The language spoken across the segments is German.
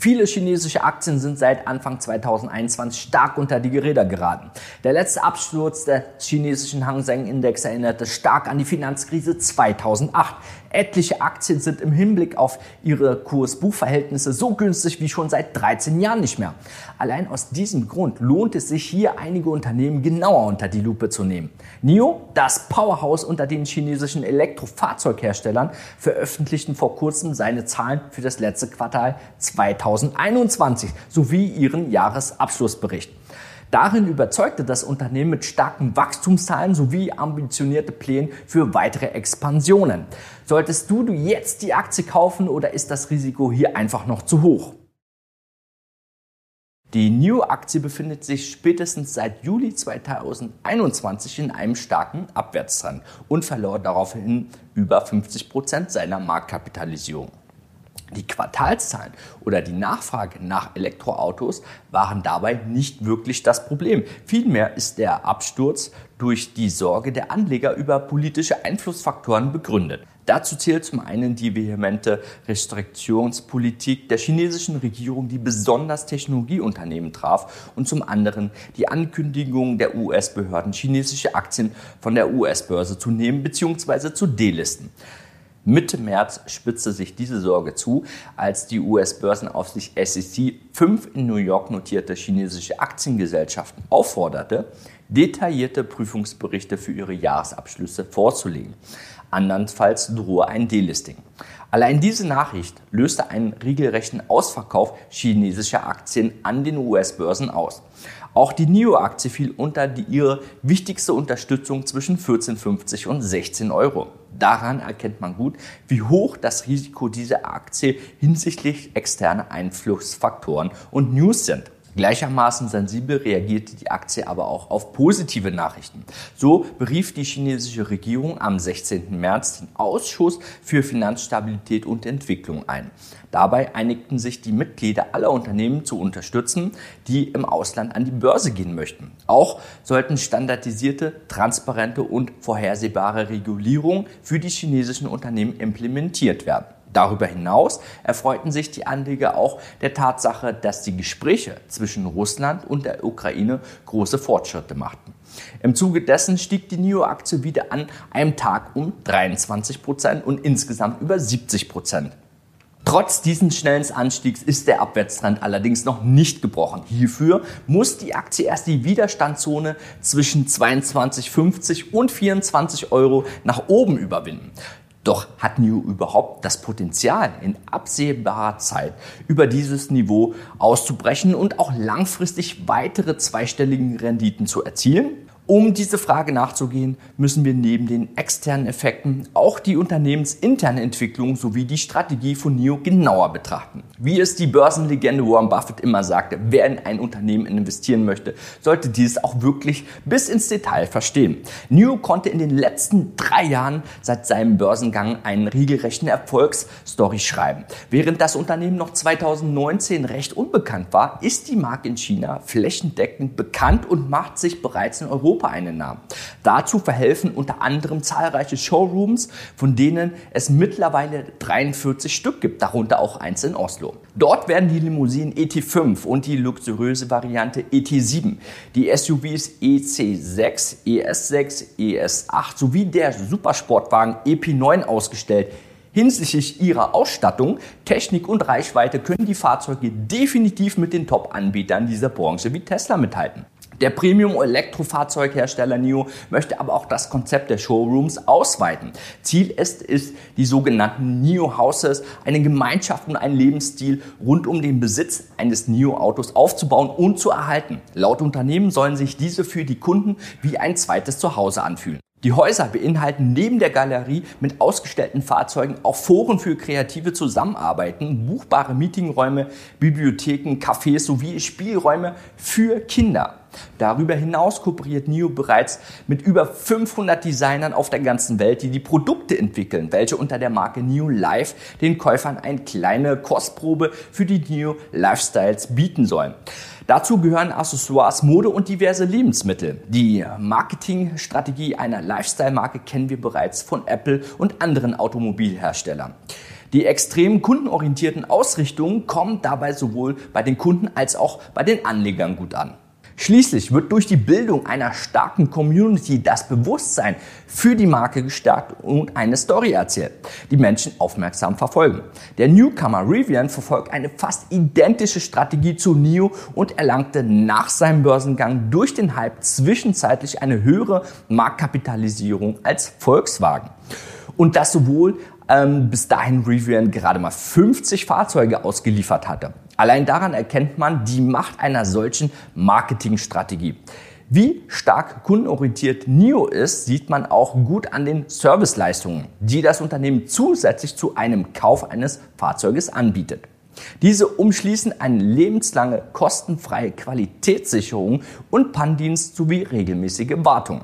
Viele chinesische Aktien sind seit Anfang 2021 stark unter die Geräder geraten. Der letzte Absturz des chinesischen Hang Seng Index erinnerte stark an die Finanzkrise 2008. Etliche Aktien sind im Hinblick auf ihre Kurs-Buch-Verhältnisse so günstig wie schon seit 13 Jahren nicht mehr. Allein aus diesem Grund lohnt es sich hier einige Unternehmen genauer unter die Lupe zu nehmen. NIO, das Powerhouse unter den chinesischen Elektrofahrzeugherstellern, veröffentlichten vor kurzem seine Zahlen für das letzte Quartal 2021 sowie ihren Jahresabschlussbericht. Darin überzeugte das Unternehmen mit starken Wachstumszahlen sowie ambitionierte Pläne für weitere Expansionen. Solltest du jetzt die Aktie kaufen oder ist das Risiko hier einfach noch zu hoch? Die New-Aktie befindet sich spätestens seit Juli 2021 in einem starken Abwärtstrend und verlor daraufhin über 50 Prozent seiner Marktkapitalisierung. Die Quartalszahlen oder die Nachfrage nach Elektroautos waren dabei nicht wirklich das Problem. Vielmehr ist der Absturz durch die Sorge der Anleger über politische Einflussfaktoren begründet. Dazu zählt zum einen die vehemente Restriktionspolitik der chinesischen Regierung, die besonders Technologieunternehmen traf, und zum anderen die Ankündigung der US-Behörden, chinesische Aktien von der US-Börse zu nehmen bzw. zu delisten. Mitte März spitzte sich diese Sorge zu, als die US-Börsenaufsicht SEC fünf in New York notierte chinesische Aktiengesellschaften aufforderte, detaillierte Prüfungsberichte für ihre Jahresabschlüsse vorzulegen. Andernfalls drohe ein Delisting. Allein diese Nachricht löste einen regelrechten Ausverkauf chinesischer Aktien an den US-Börsen aus. Auch die NIO-Aktie fiel unter die, ihre wichtigste Unterstützung zwischen 14,50 und 16 Euro. Daran erkennt man gut, wie hoch das Risiko dieser Aktie hinsichtlich externer Einflussfaktoren und News sind. Gleichermaßen sensibel reagierte die Aktie aber auch auf positive Nachrichten. So berief die chinesische Regierung am 16. März den Ausschuss für Finanzstabilität und Entwicklung ein. Dabei einigten sich die Mitglieder aller Unternehmen zu unterstützen, die im Ausland an die Börse gehen möchten. Auch sollten standardisierte, transparente und vorhersehbare Regulierungen für die chinesischen Unternehmen implementiert werden. Darüber hinaus erfreuten sich die Anleger auch der Tatsache, dass die Gespräche zwischen Russland und der Ukraine große Fortschritte machten. Im Zuge dessen stieg die NIO-Aktie wieder an einem Tag um 23 Prozent und insgesamt über 70 Prozent. Trotz dieses schnellen Anstiegs ist der Abwärtstrend allerdings noch nicht gebrochen. Hierfür muss die Aktie erst die Widerstandszone zwischen 22,50 und 24 Euro nach oben überwinden. Doch hat NIO überhaupt das Potenzial, in absehbarer Zeit über dieses Niveau auszubrechen und auch langfristig weitere zweistellige Renditen zu erzielen? Um diese Frage nachzugehen, müssen wir neben den externen Effekten auch die unternehmensinterne Entwicklung sowie die Strategie von NIO genauer betrachten. Wie es die Börsenlegende Warren Buffett immer sagte, wer in ein Unternehmen investieren möchte, sollte dieses auch wirklich bis ins Detail verstehen. NIO konnte in den letzten drei Jahren seit seinem Börsengang einen regelrechten Erfolgsstory schreiben. Während das Unternehmen noch 2019 recht unbekannt war, ist die Marke in China flächendeckend bekannt und macht sich bereits in Europa Europa einen Namen. Dazu verhelfen unter anderem zahlreiche Showrooms, von denen es mittlerweile 43 Stück gibt, darunter auch eins in Oslo. Dort werden die Limousinen ET5 und die luxuriöse Variante ET7, die SUVs EC6, ES6, ES8 sowie der Supersportwagen EP9 ausgestellt. Hinsichtlich ihrer Ausstattung, Technik und Reichweite können die Fahrzeuge definitiv mit den Top-Anbietern dieser Branche wie Tesla mithalten. Der Premium-Elektrofahrzeughersteller NIO möchte aber auch das Konzept der Showrooms ausweiten. Ziel ist es, die sogenannten NIO Houses, eine Gemeinschaft und einen Lebensstil rund um den Besitz eines NIO Autos aufzubauen und zu erhalten. Laut Unternehmen sollen sich diese für die Kunden wie ein zweites Zuhause anfühlen. Die Häuser beinhalten neben der Galerie mit ausgestellten Fahrzeugen auch Foren für kreative Zusammenarbeiten, buchbare Meetingräume, Bibliotheken, Cafés sowie Spielräume für Kinder. Darüber hinaus kooperiert NIO bereits mit über 500 Designern auf der ganzen Welt, die die Produkte entwickeln, welche unter der Marke NIO Life den Käufern eine kleine Kostprobe für die NIO Lifestyles bieten sollen. Dazu gehören Accessoires, Mode und diverse Lebensmittel. Die Marketingstrategie einer Lifestyle-Marke kennen wir bereits von Apple und anderen Automobilherstellern. Die extrem kundenorientierten Ausrichtungen kommen dabei sowohl bei den Kunden als auch bei den Anlegern gut an. Schließlich wird durch die Bildung einer starken Community das Bewusstsein für die Marke gestärkt und eine Story erzählt, die Menschen aufmerksam verfolgen. Der Newcomer Rivian verfolgt eine fast identische Strategie zu NIO und erlangte nach seinem Börsengang durch den Hype zwischenzeitlich eine höhere Marktkapitalisierung als Volkswagen. Und das sowohl ähm, bis dahin Rivian gerade mal 50 Fahrzeuge ausgeliefert hatte. Allein daran erkennt man die Macht einer solchen Marketingstrategie. Wie stark kundenorientiert NIO ist, sieht man auch gut an den Serviceleistungen, die das Unternehmen zusätzlich zu einem Kauf eines Fahrzeuges anbietet. Diese umschließen eine lebenslange kostenfreie Qualitätssicherung und Pannendienst sowie regelmäßige Wartung.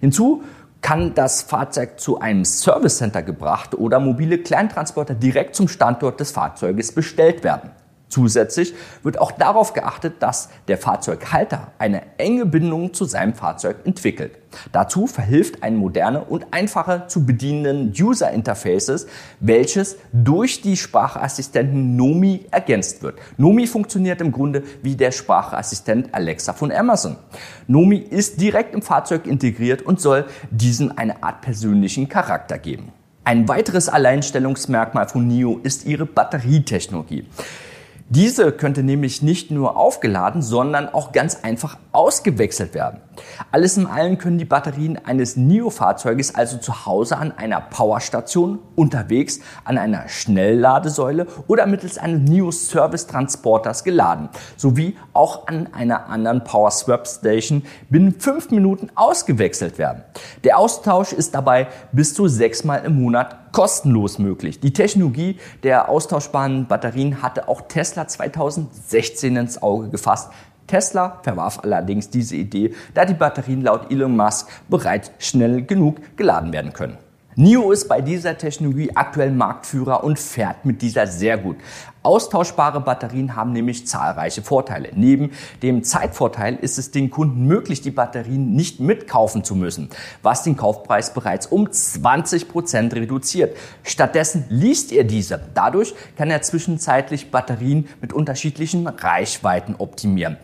Hinzu kann das Fahrzeug zu einem Service Center gebracht oder mobile Kleintransporter direkt zum Standort des Fahrzeuges bestellt werden. Zusätzlich wird auch darauf geachtet, dass der Fahrzeughalter eine enge Bindung zu seinem Fahrzeug entwickelt. Dazu verhilft ein moderne und einfacher zu bedienenden User Interfaces, welches durch die Sprachassistenten Nomi ergänzt wird. Nomi funktioniert im Grunde wie der Sprachassistent Alexa von Amazon. Nomi ist direkt im Fahrzeug integriert und soll diesen eine Art persönlichen Charakter geben. Ein weiteres Alleinstellungsmerkmal von NIO ist ihre Batterietechnologie. Diese könnte nämlich nicht nur aufgeladen, sondern auch ganz einfach ausgewechselt werden. Alles in allem können die Batterien eines NIO-Fahrzeuges also zu Hause an einer Powerstation, unterwegs an einer Schnellladesäule oder mittels eines NIO-Service-Transporters geladen, sowie auch an einer anderen Power-Swap-Station binnen fünf Minuten ausgewechselt werden. Der Austausch ist dabei bis zu sechsmal im Monat kostenlos möglich. Die Technologie der austauschbaren Batterien hatte auch Tesla 2016 ins Auge gefasst. Tesla verwarf allerdings diese Idee, da die Batterien laut Elon Musk bereits schnell genug geladen werden können. NIO ist bei dieser Technologie aktuell Marktführer und fährt mit dieser sehr gut. Austauschbare Batterien haben nämlich zahlreiche Vorteile. Neben dem Zeitvorteil ist es den Kunden möglich, die Batterien nicht mitkaufen zu müssen, was den Kaufpreis bereits um 20 Prozent reduziert. Stattdessen liest er diese. Dadurch kann er zwischenzeitlich Batterien mit unterschiedlichen Reichweiten optimieren.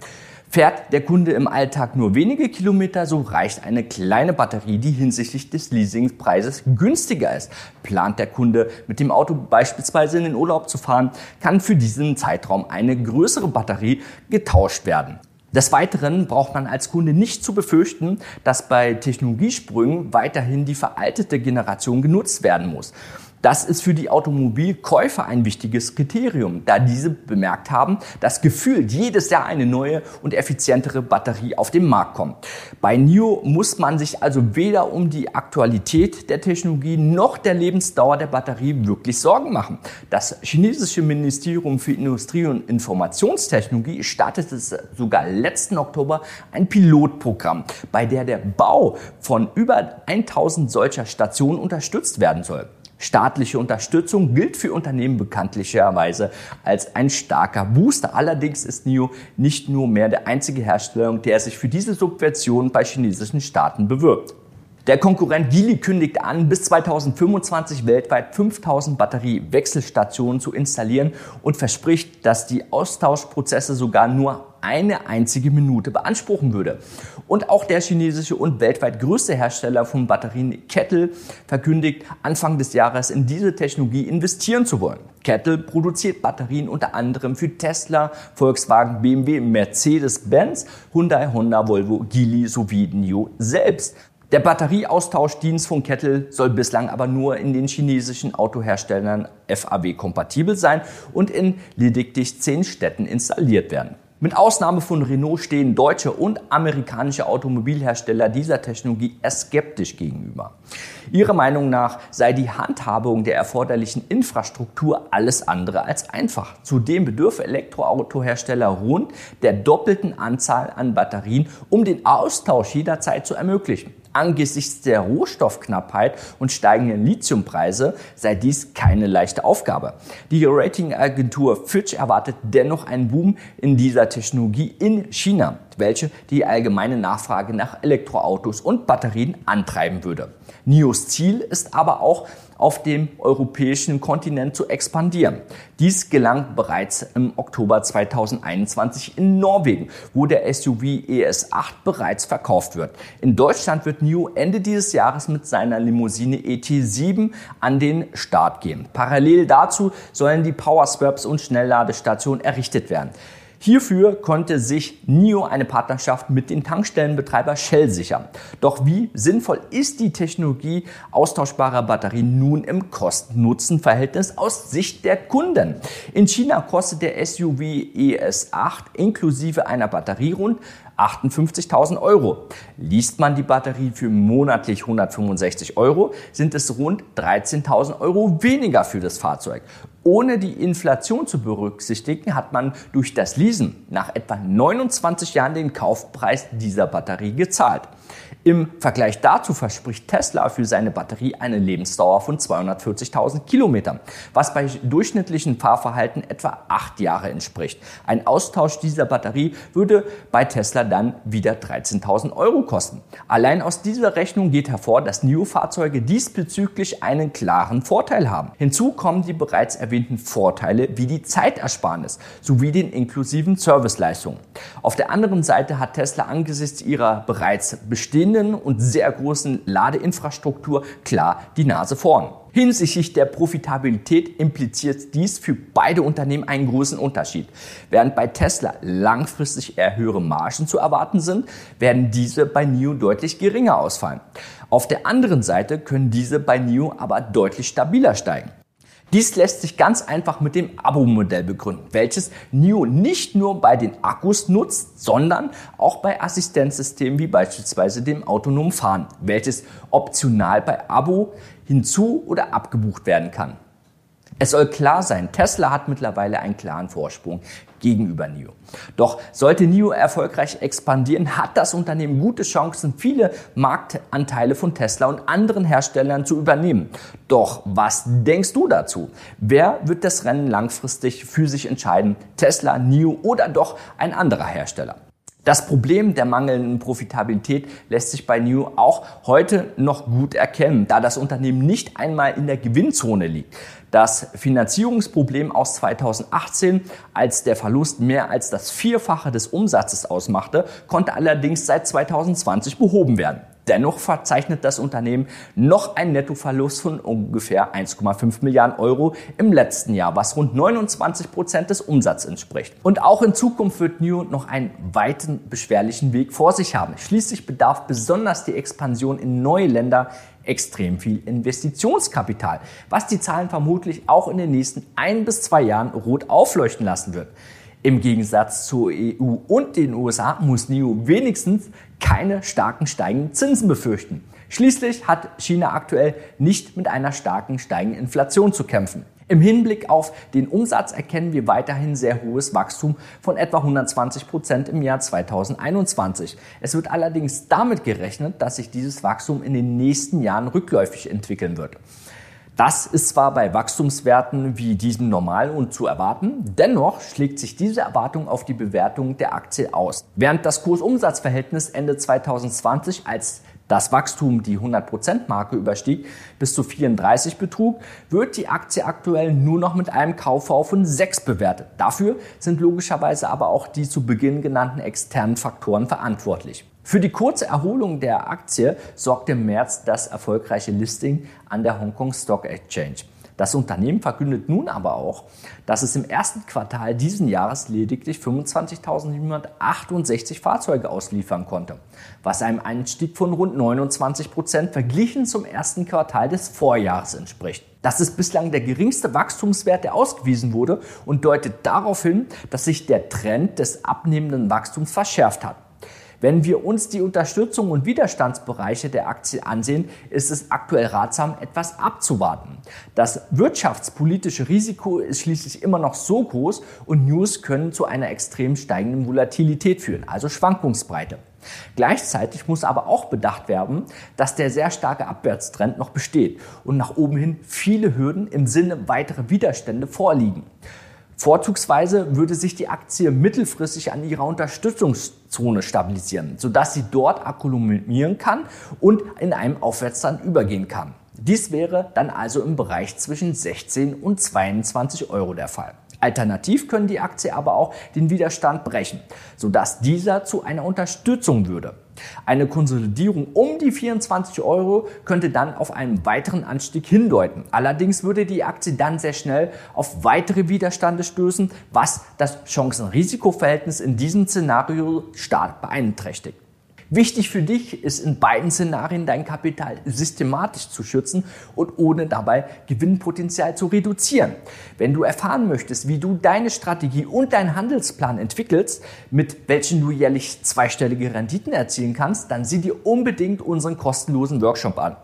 Fährt der Kunde im Alltag nur wenige Kilometer, so reicht eine kleine Batterie, die hinsichtlich des Leasingpreises günstiger ist. Plant der Kunde mit dem Auto beispielsweise in den Urlaub zu fahren, kann für diesen Zeitraum eine größere Batterie getauscht werden. Des Weiteren braucht man als Kunde nicht zu befürchten, dass bei Technologiesprüngen weiterhin die veraltete Generation genutzt werden muss. Das ist für die Automobilkäufer ein wichtiges Kriterium, da diese bemerkt haben, dass gefühlt jedes Jahr eine neue und effizientere Batterie auf den Markt kommt. Bei NIO muss man sich also weder um die Aktualität der Technologie noch der Lebensdauer der Batterie wirklich Sorgen machen. Das chinesische Ministerium für Industrie und Informationstechnologie startete sogar letzten Oktober ein Pilotprogramm, bei der der Bau von über 1000 solcher Stationen unterstützt werden soll. Staatliche Unterstützung gilt für Unternehmen bekanntlicherweise als ein starker Booster. Allerdings ist NIO nicht nur mehr der einzige Hersteller, der sich für diese Subventionen bei chinesischen Staaten bewirbt. Der Konkurrent Geely kündigt an, bis 2025 weltweit 5000 Batteriewechselstationen zu installieren und verspricht, dass die Austauschprozesse sogar nur eine einzige Minute beanspruchen würde. Und auch der chinesische und weltweit größte Hersteller von Batterien Kettle verkündigt, Anfang des Jahres in diese Technologie investieren zu wollen. Kettle produziert Batterien unter anderem für Tesla, Volkswagen, BMW, Mercedes-Benz, Hyundai, Honda, Volvo, Geely sowie NIO selbst. Der Batterieaustauschdienst von Kettle soll bislang aber nur in den chinesischen Autoherstellern FAW kompatibel sein und in lediglich zehn Städten installiert werden. Mit Ausnahme von Renault stehen deutsche und amerikanische Automobilhersteller dieser Technologie skeptisch gegenüber. Ihrer Meinung nach sei die Handhabung der erforderlichen Infrastruktur alles andere als einfach. Zudem bedürfe Elektroautohersteller rund der doppelten Anzahl an Batterien, um den Austausch jederzeit zu ermöglichen. Angesichts der Rohstoffknappheit und steigenden Lithiumpreise sei dies keine leichte Aufgabe. Die Ratingagentur Fitch erwartet dennoch einen Boom in dieser Technologie in China. Welche die allgemeine Nachfrage nach Elektroautos und Batterien antreiben würde. NIOs Ziel ist aber auch, auf dem europäischen Kontinent zu expandieren. Dies gelang bereits im Oktober 2021 in Norwegen, wo der SUV ES8 bereits verkauft wird. In Deutschland wird NIO Ende dieses Jahres mit seiner Limousine ET7 an den Start gehen. Parallel dazu sollen die Powerswaps und Schnellladestationen errichtet werden. Hierfür konnte sich NIO eine Partnerschaft mit dem Tankstellenbetreiber Shell sichern. Doch wie sinnvoll ist die Technologie austauschbarer Batterien nun im Kosten-Nutzen-Verhältnis aus Sicht der Kunden? In China kostet der SUV ES8 inklusive einer Batterie rund 58.000 Euro. Liest man die Batterie für monatlich 165 Euro, sind es rund 13.000 Euro weniger für das Fahrzeug. Ohne die Inflation zu berücksichtigen, hat man durch das Leasen nach etwa 29 Jahren den Kaufpreis dieser Batterie gezahlt. Im Vergleich dazu verspricht Tesla für seine Batterie eine Lebensdauer von 240.000 Kilometern, was bei durchschnittlichen Fahrverhalten etwa acht Jahre entspricht. Ein Austausch dieser Batterie würde bei Tesla dann wieder 13.000 Euro kosten. Allein aus dieser Rechnung geht hervor, dass NIO-Fahrzeuge diesbezüglich einen klaren Vorteil haben. Hinzu kommen die bereits erwähnten Vorteile wie die Zeitersparnis sowie den inklusiven Serviceleistungen. Auf der anderen Seite hat Tesla angesichts ihrer bereits bestehenden bestehenden und sehr großen Ladeinfrastruktur klar die Nase vorn. Hinsichtlich der Profitabilität impliziert dies für beide Unternehmen einen großen Unterschied. Während bei Tesla langfristig eher höhere Margen zu erwarten sind, werden diese bei NIO deutlich geringer ausfallen. Auf der anderen Seite können diese bei NIO aber deutlich stabiler steigen. Dies lässt sich ganz einfach mit dem Abo-Modell begründen, welches NIO nicht nur bei den Akkus nutzt, sondern auch bei Assistenzsystemen wie beispielsweise dem autonomen Fahren, welches optional bei Abo hinzu oder abgebucht werden kann. Es soll klar sein, Tesla hat mittlerweile einen klaren Vorsprung gegenüber NIO. Doch sollte NIO erfolgreich expandieren, hat das Unternehmen gute Chancen, viele Marktanteile von Tesla und anderen Herstellern zu übernehmen. Doch was denkst du dazu? Wer wird das Rennen langfristig für sich entscheiden? Tesla, NIO oder doch ein anderer Hersteller? Das Problem der mangelnden Profitabilität lässt sich bei New auch heute noch gut erkennen, da das Unternehmen nicht einmal in der Gewinnzone liegt. Das Finanzierungsproblem aus 2018, als der Verlust mehr als das Vierfache des Umsatzes ausmachte, konnte allerdings seit 2020 behoben werden. Dennoch verzeichnet das Unternehmen noch einen Nettoverlust von ungefähr 1,5 Milliarden Euro im letzten Jahr, was rund 29 Prozent des Umsatzes entspricht. Und auch in Zukunft wird New noch einen weiten beschwerlichen Weg vor sich haben. Schließlich bedarf besonders die Expansion in neue Länder extrem viel Investitionskapital, was die Zahlen vermutlich auch in den nächsten ein bis zwei Jahren rot aufleuchten lassen wird. Im Gegensatz zur EU und den USA muss NIO wenigstens keine starken steigenden Zinsen befürchten. Schließlich hat China aktuell nicht mit einer starken steigenden Inflation zu kämpfen. Im Hinblick auf den Umsatz erkennen wir weiterhin sehr hohes Wachstum von etwa 120 Prozent im Jahr 2021. Es wird allerdings damit gerechnet, dass sich dieses Wachstum in den nächsten Jahren rückläufig entwickeln wird. Das ist zwar bei Wachstumswerten wie diesem normal und zu erwarten, dennoch schlägt sich diese Erwartung auf die Bewertung der Aktie aus. Während das Kursumsatzverhältnis Ende 2020 als das Wachstum die 100%-Marke überstieg, bis zu 34 betrug, wird die Aktie aktuell nur noch mit einem KV von 6 bewertet. Dafür sind logischerweise aber auch die zu Beginn genannten externen Faktoren verantwortlich. Für die kurze Erholung der Aktie sorgte im März das erfolgreiche Listing an der Hong Kong Stock Exchange. Das Unternehmen verkündet nun aber auch, dass es im ersten Quartal diesen Jahres lediglich 25.768 Fahrzeuge ausliefern konnte, was einem Einstieg von rund 29 Prozent verglichen zum ersten Quartal des Vorjahres entspricht. Das ist bislang der geringste Wachstumswert, der ausgewiesen wurde und deutet darauf hin, dass sich der Trend des abnehmenden Wachstums verschärft hat. Wenn wir uns die Unterstützung und Widerstandsbereiche der Aktie ansehen, ist es aktuell ratsam, etwas abzuwarten. Das wirtschaftspolitische Risiko ist schließlich immer noch so groß und News können zu einer extrem steigenden Volatilität führen, also Schwankungsbreite. Gleichzeitig muss aber auch bedacht werden, dass der sehr starke Abwärtstrend noch besteht und nach oben hin viele Hürden im Sinne weitere Widerstände vorliegen. Vorzugsweise würde sich die Aktie mittelfristig an ihrer Unterstützungszone stabilisieren, sodass sie dort akkumulieren kann und in einem Aufwärtstrend übergehen kann. Dies wäre dann also im Bereich zwischen 16 und 22 Euro der Fall. Alternativ können die Aktie aber auch den Widerstand brechen, sodass dieser zu einer Unterstützung würde. Eine Konsolidierung um die 24 Euro könnte dann auf einen weiteren Anstieg hindeuten. Allerdings würde die Aktie dann sehr schnell auf weitere Widerstände stößen, was das Chancen-Risiko-Verhältnis in diesem Szenario stark beeinträchtigt. Wichtig für dich ist in beiden Szenarien dein Kapital systematisch zu schützen und ohne dabei Gewinnpotenzial zu reduzieren. Wenn du erfahren möchtest, wie du deine Strategie und deinen Handelsplan entwickelst, mit welchen du jährlich zweistellige Renditen erzielen kannst, dann sieh dir unbedingt unseren kostenlosen Workshop an.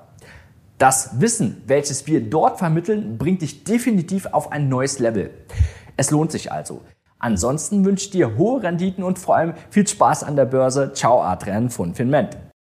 Das Wissen, welches wir dort vermitteln, bringt dich definitiv auf ein neues Level. Es lohnt sich also. Ansonsten wünsche ich dir hohe Renditen und vor allem viel Spaß an der Börse. Ciao, Adrian von Finment.